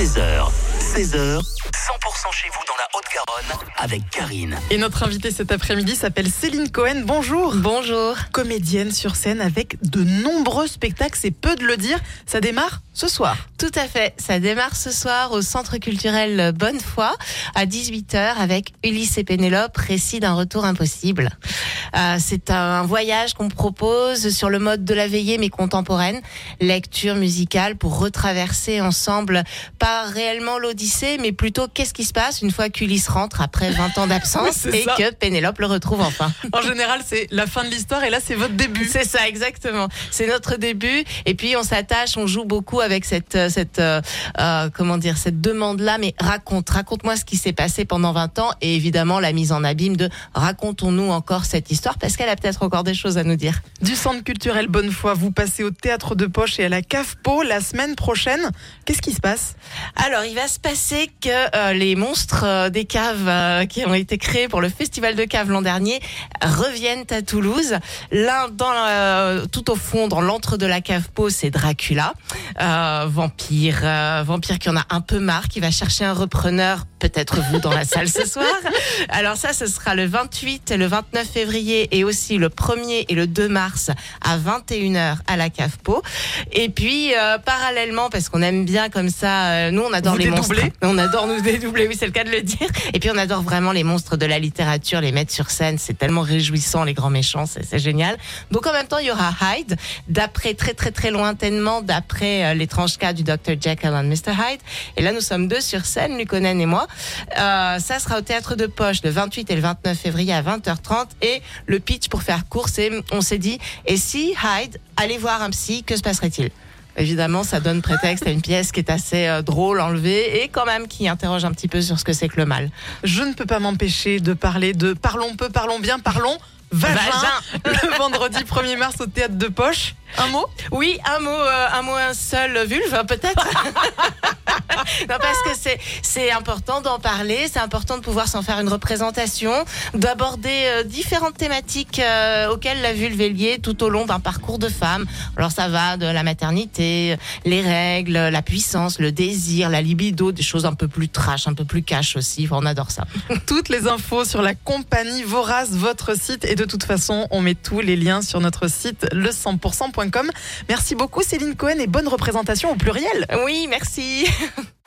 13h, 16h, 100% chez vous dans la Haute-Garonne avec Karine. Et notre invitée cet après-midi s'appelle Céline Cohen. Bonjour. Bonjour. Comédienne sur scène avec de nombreux spectacles, c'est peu de le dire. Ça démarre ce soir. Tout à fait. Ça démarre ce soir au Centre culturel Bonnefoy à 18h avec Ulysse et Pénélope, récit d'un retour impossible. Euh, c'est un voyage qu'on propose sur le mode de la veillée mais contemporaine, lecture musicale pour retraverser ensemble pas réellement mais plutôt qu'est-ce qui se passe une fois qu'Ulysse rentre après 20 ans d'absence et ça. que Pénélope le retrouve enfin? En général, c'est la fin de l'histoire et là, c'est votre début. C'est ça, exactement. C'est notre début. Et puis, on s'attache, on joue beaucoup avec cette, euh, cette, euh, euh, comment dire, cette demande-là. Mais raconte, raconte-moi ce qui s'est passé pendant 20 ans. Et évidemment, la mise en abîme de racontons-nous encore cette histoire parce qu'elle a peut-être encore des choses à nous dire. Du Centre culturel Bonnefoy, vous passez au Théâtre de Poche et à la Cave Po la semaine prochaine. Qu'est-ce qui se passe? Alors, il va se passer que euh, les monstres euh, des caves euh, qui ont été créés pour le festival de caves l'an dernier reviennent à Toulouse. L'un dans tout au fond, dans l'antre de la cave Po, c'est Dracula, vampire, vampire qui en a un peu marre, qui va chercher un repreneur, peut-être vous dans la salle ce soir. Alors ça, ce sera le 28 et le 29 février et aussi le 1er et le 2 mars à 21h à la cave Po. Et puis euh, parallèlement, parce qu'on aime bien comme ça, euh, nous on adore Vous les monstres. On adore nous dédoubler, oui c'est le cas de le dire. Et puis on adore vraiment les monstres de la littérature, les mettre sur scène, c'est tellement réjouissant les grands méchants, c'est c'est génial. Donc en même temps il y aura Hyde, d'après très très très lointainement, d'après euh, l'étrange cas du Dr Jekyll and Mr Hyde. Et là nous sommes deux sur scène, Luconen et moi. Euh, ça sera au théâtre de Poche le 28 et le 29 février à 20h30. Et le pitch pour faire court, c'est on s'est dit et si Hyde allait voir un psy, que se passerait-il? Évidemment, ça donne prétexte à une pièce qui est assez euh, drôle, enlevée, et quand même qui interroge un petit peu sur ce que c'est que le mal. Je ne peux pas m'empêcher de parler de Parlons peu, parlons bien, parlons vagin. Le vendredi 1er mars au Théâtre de Poche. Un mot? Oui, un mot, euh, un mot, un seul vulve, peut-être. non, parce que c'est c'est important d'en parler, c'est important de pouvoir s'en faire une représentation, d'aborder euh, différentes thématiques euh, auxquelles la vulve est liée tout au long d'un parcours de femme. Alors ça va de la maternité, les règles, la puissance, le désir, la libido, des choses un peu plus trash, un peu plus cash aussi. Enfin, on adore ça. Toutes les infos sur la compagnie Vorace, votre site. Et de toute façon, on met tous les liens sur notre site le100%.com. Merci beaucoup Céline Cohen et bonne représentation au pluriel. Oui, merci.